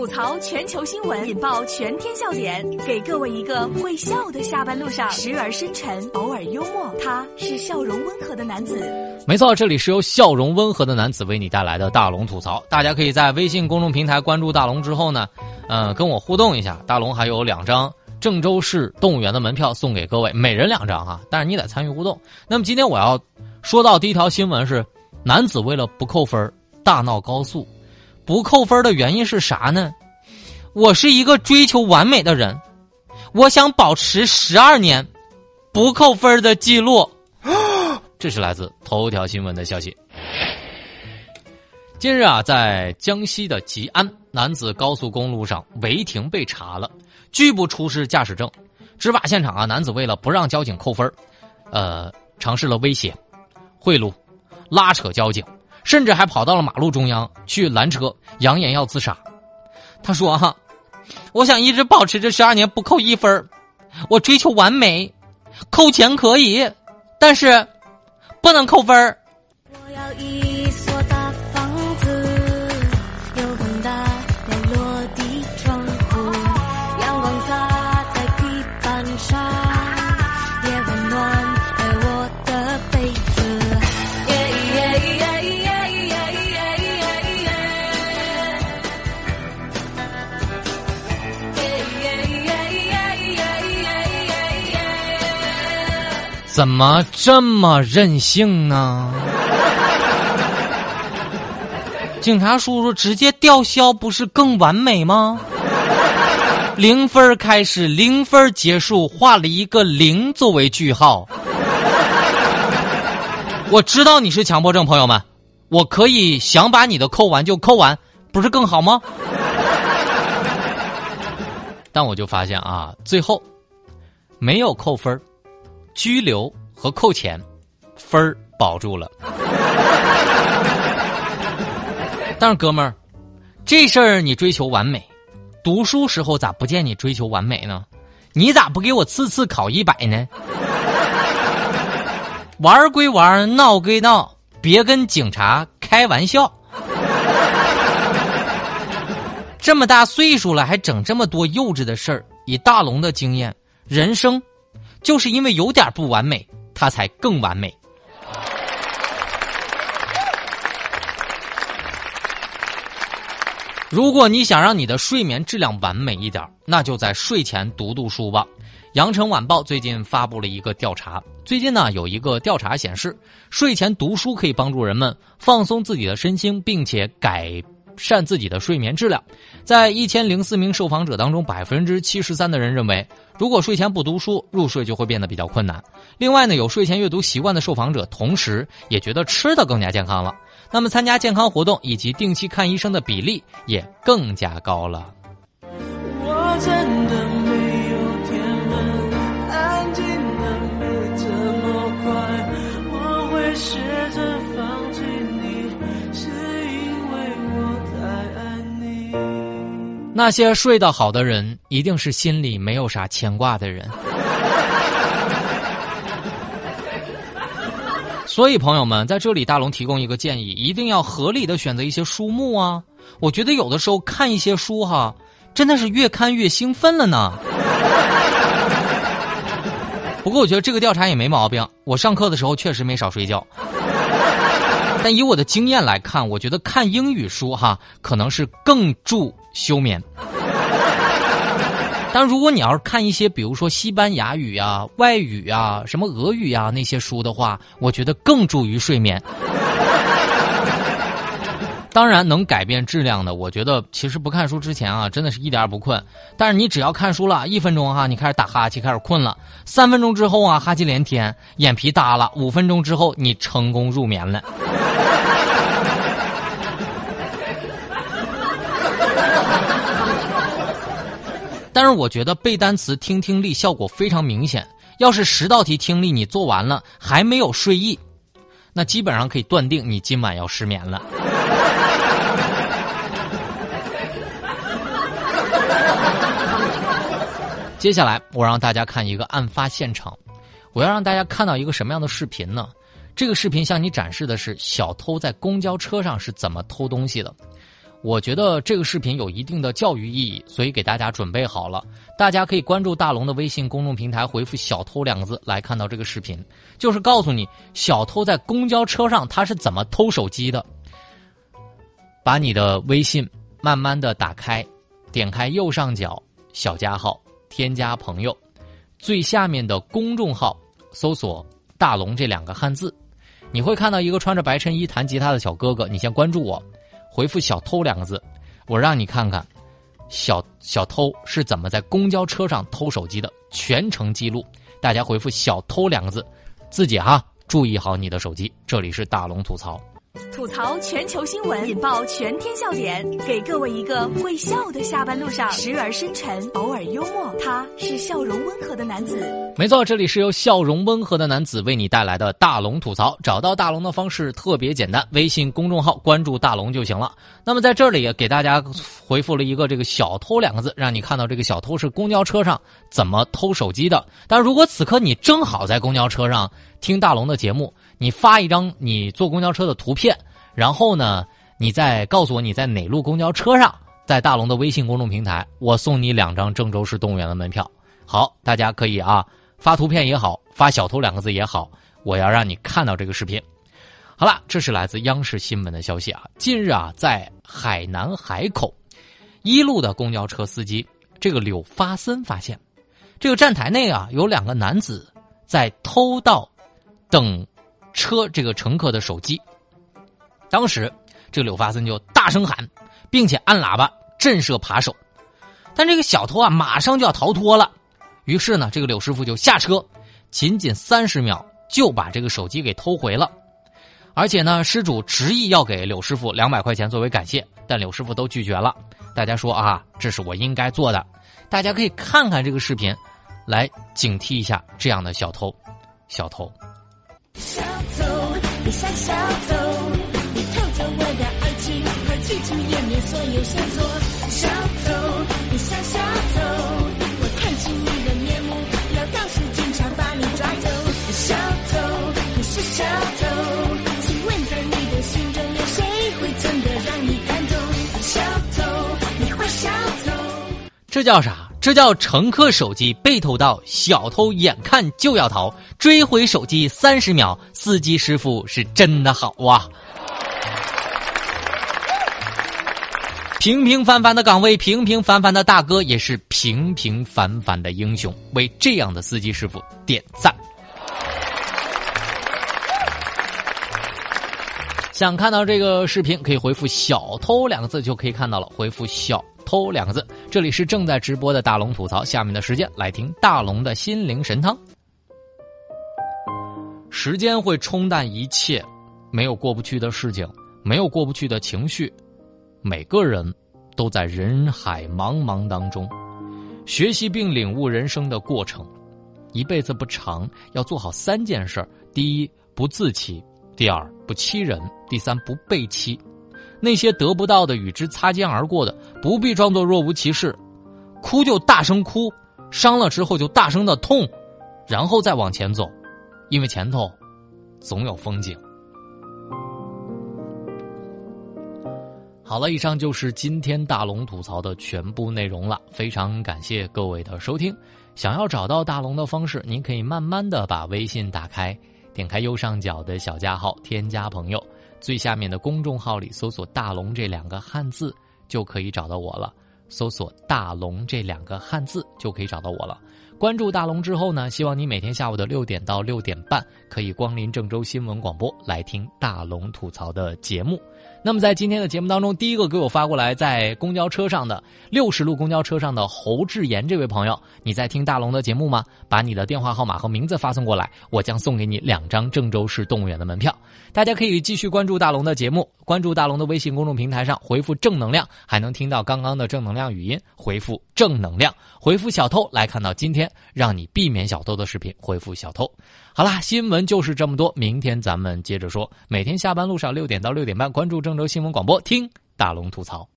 吐槽全球新闻，引爆全天笑点，给各位一个会笑的下班路上，时而深沉，偶尔幽默。他是笑容温和的男子。没错，这里是由笑容温和的男子为你带来的大龙吐槽。大家可以在微信公众平台关注大龙之后呢，呃，跟我互动一下。大龙还有两张郑州市动物园的门票送给各位，每人两张哈。但是你得参与互动。那么今天我要说到第一条新闻是：男子为了不扣分大闹高速。不扣分的原因是啥呢？我是一个追求完美的人，我想保持十二年不扣分的记录。这是来自头条新闻的消息。近日啊，在江西的吉安，男子高速公路上违停被查了，拒不出示驾驶证。执法现场啊，男子为了不让交警扣分，呃，尝试了威胁、贿赂、拉扯交警。甚至还跑到了马路中央去拦车，扬言要自杀。他说：“哈，我想一直保持这十二年不扣一分我追求完美，扣钱可以，但是不能扣分怎么这么任性呢？警察叔叔直接吊销不是更完美吗？零分开始，零分结束，画了一个零作为句号。我知道你是强迫症，朋友们，我可以想把你的扣完就扣完，不是更好吗？但我就发现啊，最后没有扣分拘留和扣钱，分儿保住了。但是哥们儿，这事儿你追求完美，读书时候咋不见你追求完美呢？你咋不给我次次考一百呢？玩归玩，闹归闹，别跟警察开玩笑。这么大岁数了，还整这么多幼稚的事儿。以大龙的经验，人生。就是因为有点不完美，它才更完美。如果你想让你的睡眠质量完美一点，那就在睡前读读书吧。羊城晚报最近发布了一个调查，最近呢有一个调查显示，睡前读书可以帮助人们放松自己的身心，并且改。善自己的睡眠质量，在一千零四名受访者当中，百分之七十三的人认为，如果睡前不读书，入睡就会变得比较困难。另外呢，有睡前阅读习惯的受访者，同时也觉得吃的更加健康了。那么，参加健康活动以及定期看医生的比例也更加高了。我真的那些睡得好的人，一定是心里没有啥牵挂的人。所以，朋友们，在这里，大龙提供一个建议：一定要合理的选择一些书目啊！我觉得有的时候看一些书哈，真的是越看越兴奋了呢。不过，我觉得这个调查也没毛病。我上课的时候确实没少睡觉。但以我的经验来看，我觉得看英语书哈，可能是更助休眠。但如果你要是看一些，比如说西班牙语啊、外语啊、什么俄语啊那些书的话，我觉得更助于睡眠。当然，能改变质量的，我觉得其实不看书之前啊，真的是一点也不困。但是你只要看书了一分钟哈，你开始打哈欠，开始困了。三分钟之后啊，哈欠连天，眼皮耷了。五分钟之后，你成功入眠了。但是我觉得背单词听听力效果非常明显。要是十道题听力你做完了还没有睡意，那基本上可以断定你今晚要失眠了。接下来我让大家看一个案发现场，我要让大家看到一个什么样的视频呢？这个视频向你展示的是小偷在公交车上是怎么偷东西的。我觉得这个视频有一定的教育意义，所以给大家准备好了。大家可以关注大龙的微信公众平台，回复“小偷”两个字来看到这个视频，就是告诉你小偷在公交车上他是怎么偷手机的。把你的微信慢慢的打开，点开右上角小加号，添加朋友，最下面的公众号搜索“大龙”这两个汉字，你会看到一个穿着白衬衣弹吉他的小哥哥，你先关注我。回复“小偷”两个字，我让你看看，小小偷是怎么在公交车上偷手机的全程记录。大家回复“小偷”两个字，自己哈注意好你的手机。这里是大龙吐槽。吐槽全球新闻，引爆全天笑点，给各位一个会笑的下班路上，时而深沉，偶尔幽默。他是笑容温和的男子。没错，这里是由笑容温和的男子为你带来的大龙吐槽。找到大龙的方式特别简单，微信公众号关注大龙就行了。那么在这里也给大家回复了一个这个“小偷”两个字，让你看到这个小偷是公交车上怎么偷手机的。但如果此刻你正好在公交车上听大龙的节目。你发一张你坐公交车的图片，然后呢，你再告诉我你在哪路公交车上，在大龙的微信公众平台，我送你两张郑州市动物园的门票。好，大家可以啊发图片也好，发小偷两个字也好，我要让你看到这个视频。好了，这是来自央视新闻的消息啊。近日啊，在海南海口一路的公交车司机这个柳发森发现，这个站台内啊有两个男子在偷盗等。车这个乘客的手机，当时这个柳发森就大声喊，并且按喇叭震慑扒手，但这个小偷啊马上就要逃脱了，于是呢这个柳师傅就下车，仅仅三十秒就把这个手机给偷回了，而且呢失主执意要给柳师傅两百块钱作为感谢，但柳师傅都拒绝了。大家说啊，这是我应该做的，大家可以看看这个视频，来警惕一下这样的小偷，小偷。你像小偷，你偷走我的爱情和清楚页面所有线索。小偷，你像小偷，我看清你的面目，要告诉警察把你抓走。小偷，你是小偷，请问在你的心中有谁会真的让你感动？小偷，你坏小偷，这叫啥？这叫乘客手机被偷盗，小偷眼看就要逃，追回手机三十秒，司机师傅是真的好啊！平平凡凡的岗位，平平凡凡的大哥，也是平平凡凡的英雄，为这样的司机师傅点赞。想看到这个视频，可以回复“小偷”两个字就可以看到了，回复“小”。偷两个字，这里是正在直播的大龙吐槽。下面的时间来听大龙的心灵神汤。时间会冲淡一切，没有过不去的事情，没有过不去的情绪。每个人都在人海茫茫当中学习并领悟人生的过程。一辈子不长，要做好三件事：第一，不自欺；第二，不欺人；第三，不被欺。那些得不到的，与之擦肩而过的，不必装作若无其事，哭就大声哭，伤了之后就大声的痛，然后再往前走，因为前头总有风景。好了，以上就是今天大龙吐槽的全部内容了，非常感谢各位的收听。想要找到大龙的方式，您可以慢慢的把微信打开，点开右上角的小加号，添加朋友。最下面的公众号里搜索“大龙”这两个汉字，就可以找到我了。搜索“大龙”这两个汉字，就可以找到我了。关注大龙之后呢，希望你每天下午的六点到六点半，可以光临郑州新闻广播来听大龙吐槽的节目。那么在今天的节目当中，第一个给我发过来在公交车上的六十路公交车上的侯志言这位朋友，你在听大龙的节目吗？把你的电话号码和名字发送过来，我将送给你两张郑州市动物园的门票。大家可以继续关注大龙的节目，关注大龙的微信公众平台上回复“正能量”，还能听到刚刚的正能量语音。回复“正能量”，回复“小偷”来看到今天让你避免小偷的视频。回复“小偷”。好啦，新闻就是这么多，明天咱们接着说。每天下班路上六点到六点半，关注郑州新闻广播，听大龙吐槽。